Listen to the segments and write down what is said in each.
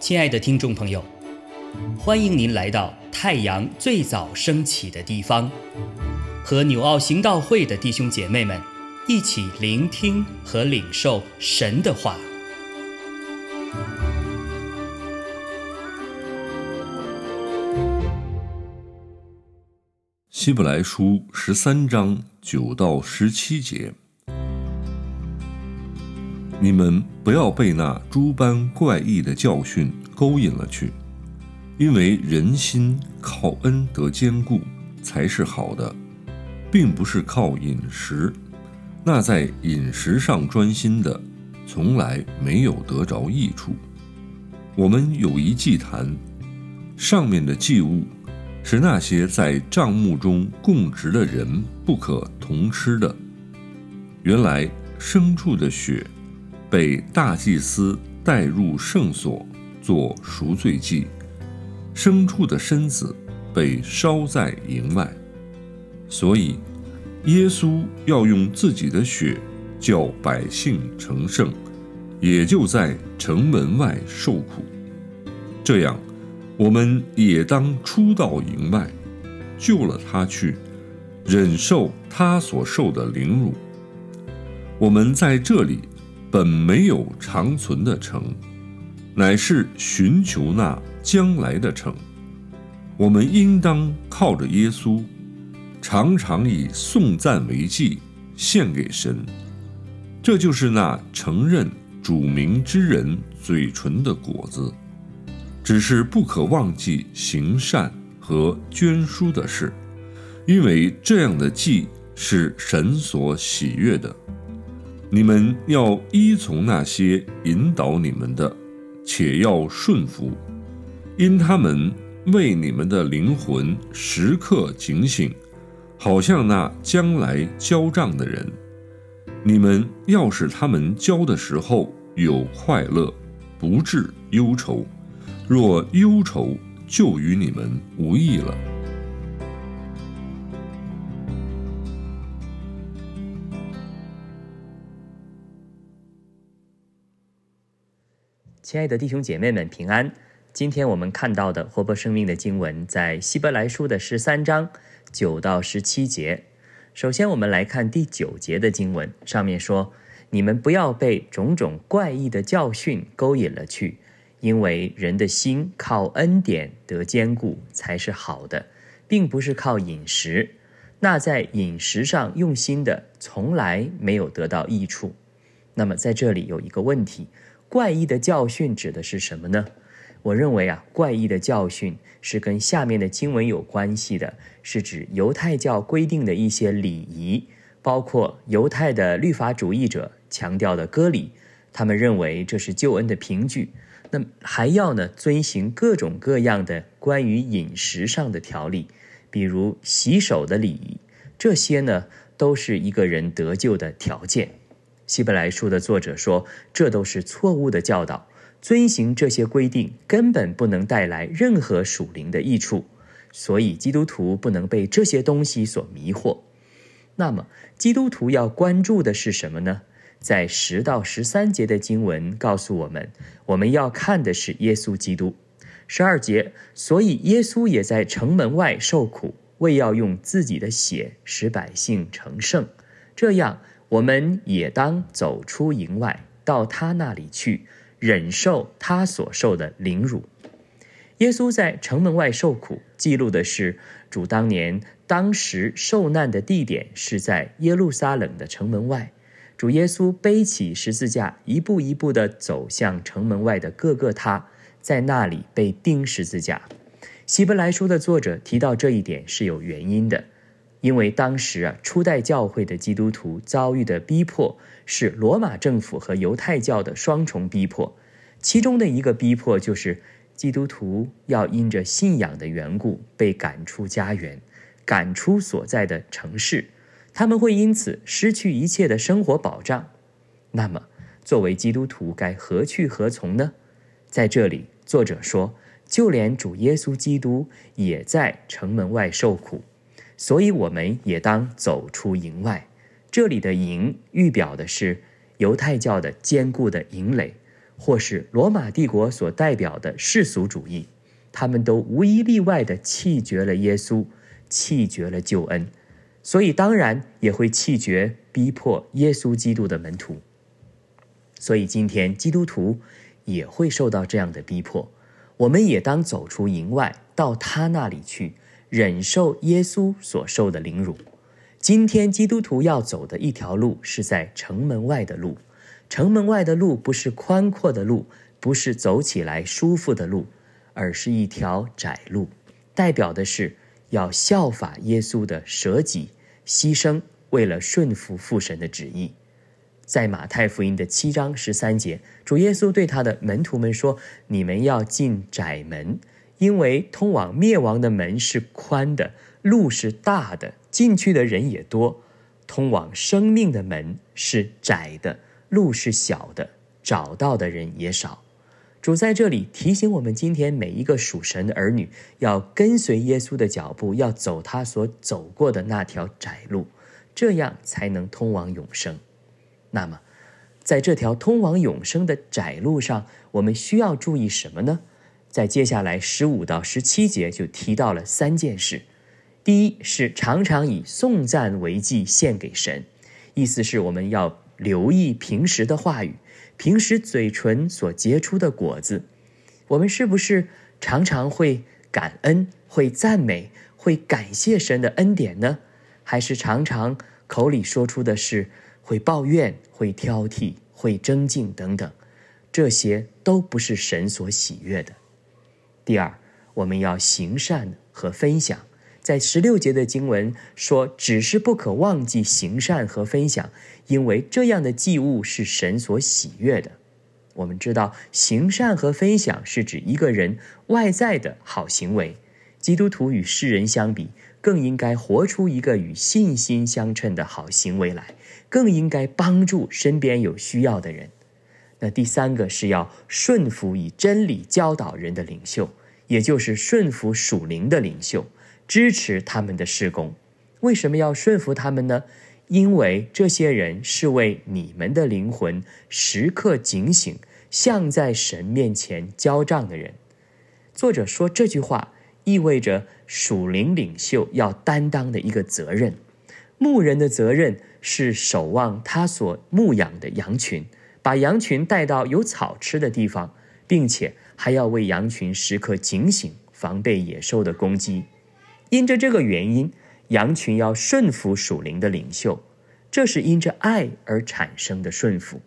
亲爱的听众朋友，欢迎您来到太阳最早升起的地方，和纽奥行道会的弟兄姐妹们一起聆听和领受神的话。希伯来书十三章九到十七节。你们不要被那诸般怪异的教训勾引了去，因为人心靠恩得坚固才是好的，并不是靠饮食。那在饮食上专心的，从来没有得着益处。我们有一祭坛，上面的祭物是那些在帐幕中供职的人不可同吃的。原来牲畜的血。被大祭司带入圣所做赎罪祭，牲畜的身子被烧在营外，所以耶稣要用自己的血叫百姓成圣，也就在城门外受苦。这样，我们也当出到营外，救了他去，忍受他所受的凌辱。我们在这里。本没有长存的城，乃是寻求那将来的城。我们应当靠着耶稣，常常以颂赞为祭献给神。这就是那承认主名之人嘴唇的果子。只是不可忘记行善和捐书的事，因为这样的祭是神所喜悦的。你们要依从那些引导你们的，且要顺服，因他们为你们的灵魂时刻警醒，好像那将来交账的人。你们要使他们交的时候有快乐，不致忧愁；若忧愁，就与你们无益了。亲爱的弟兄姐妹们，平安！今天我们看到的活泼生命的经文，在希伯来书的十三章九到十七节。首先，我们来看第九节的经文，上面说：“你们不要被种种怪异的教训勾引了去，因为人的心靠恩典得坚固才是好的，并不是靠饮食。那在饮食上用心的，从来没有得到益处。”那么，在这里有一个问题。怪异的教训指的是什么呢？我认为啊，怪异的教训是跟下面的经文有关系的，是指犹太教规定的一些礼仪，包括犹太的律法主义者强调的割礼，他们认为这是救恩的凭据。那还要呢遵循各种各样的关于饮食上的条例，比如洗手的礼仪，这些呢都是一个人得救的条件。希伯来书的作者说：“这都是错误的教导，遵行这些规定根本不能带来任何属灵的益处，所以基督徒不能被这些东西所迷惑。那么，基督徒要关注的是什么呢？在十到十三节的经文告诉我们，我们要看的是耶稣基督。十二节，所以耶稣也在城门外受苦，为要用自己的血使百姓成圣，这样。”我们也当走出营外，到他那里去，忍受他所受的凌辱。耶稣在城门外受苦，记录的是主当年当时受难的地点是在耶路撒冷的城门外。主耶稣背起十字架，一步一步地走向城门外的各个他，在那里被钉十字架。希伯来书的作者提到这一点是有原因的。因为当时啊，初代教会的基督徒遭遇的逼迫是罗马政府和犹太教的双重逼迫，其中的一个逼迫就是基督徒要因着信仰的缘故被赶出家园，赶出所在的城市，他们会因此失去一切的生活保障。那么，作为基督徒该何去何从呢？在这里，作者说，就连主耶稣基督也在城门外受苦。所以我们也当走出营外。这里的营预表的是犹太教的坚固的营垒，或是罗马帝国所代表的世俗主义，他们都无一例外地弃绝了耶稣，弃绝了救恩，所以当然也会弃绝逼迫耶稣基督的门徒。所以今天基督徒也会受到这样的逼迫，我们也当走出营外，到他那里去，忍受耶稣所受的凌辱。今天基督徒要走的一条路是在城门外的路，城门外的路不是宽阔的路，不是走起来舒服的路，而是一条窄路，代表的是要效法耶稣的舍己牺牲，为了顺服父神的旨意。在马太福音的七章十三节，主耶稣对他的门徒们说：“你们要进窄门，因为通往灭亡的门是宽的，路是大的。”进去的人也多，通往生命的门是窄的，路是小的，找到的人也少。主在这里提醒我们：今天每一个属神的儿女，要跟随耶稣的脚步，要走他所走过的那条窄路，这样才能通往永生。那么，在这条通往永生的窄路上，我们需要注意什么呢？在接下来十五到十七节就提到了三件事。第一是常常以颂赞为祭献给神，意思是我们要留意平时的话语，平时嘴唇所结出的果子，我们是不是常常会感恩、会赞美、会感谢神的恩典呢？还是常常口里说出的是会抱怨、会挑剔、会争竞等等？这些都不是神所喜悦的。第二，我们要行善和分享。在十六节的经文说，只是不可忘记行善和分享，因为这样的祭物是神所喜悦的。我们知道，行善和分享是指一个人外在的好行为。基督徒与世人相比，更应该活出一个与信心相称的好行为来，更应该帮助身边有需要的人。那第三个是要顺服以真理教导人的领袖，也就是顺服属灵的领袖。支持他们的施工，为什么要顺服他们呢？因为这些人是为你们的灵魂时刻警醒，像在神面前交账的人。作者说这句话，意味着属灵领袖要担当的一个责任。牧人的责任是守望他所牧养的羊群，把羊群带到有草吃的地方，并且还要为羊群时刻警醒，防备野兽的攻击。因着这个原因，羊群要顺服属灵的领袖，这是因着爱而产生的顺服。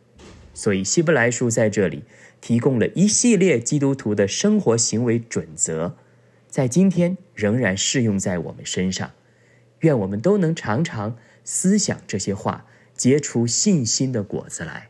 所以希伯来书在这里提供了一系列基督徒的生活行为准则，在今天仍然适用在我们身上。愿我们都能常常思想这些话，结出信心的果子来。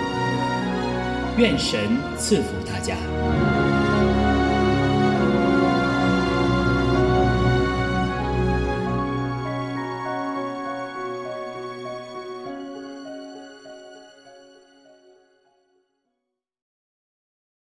愿神赐福大家。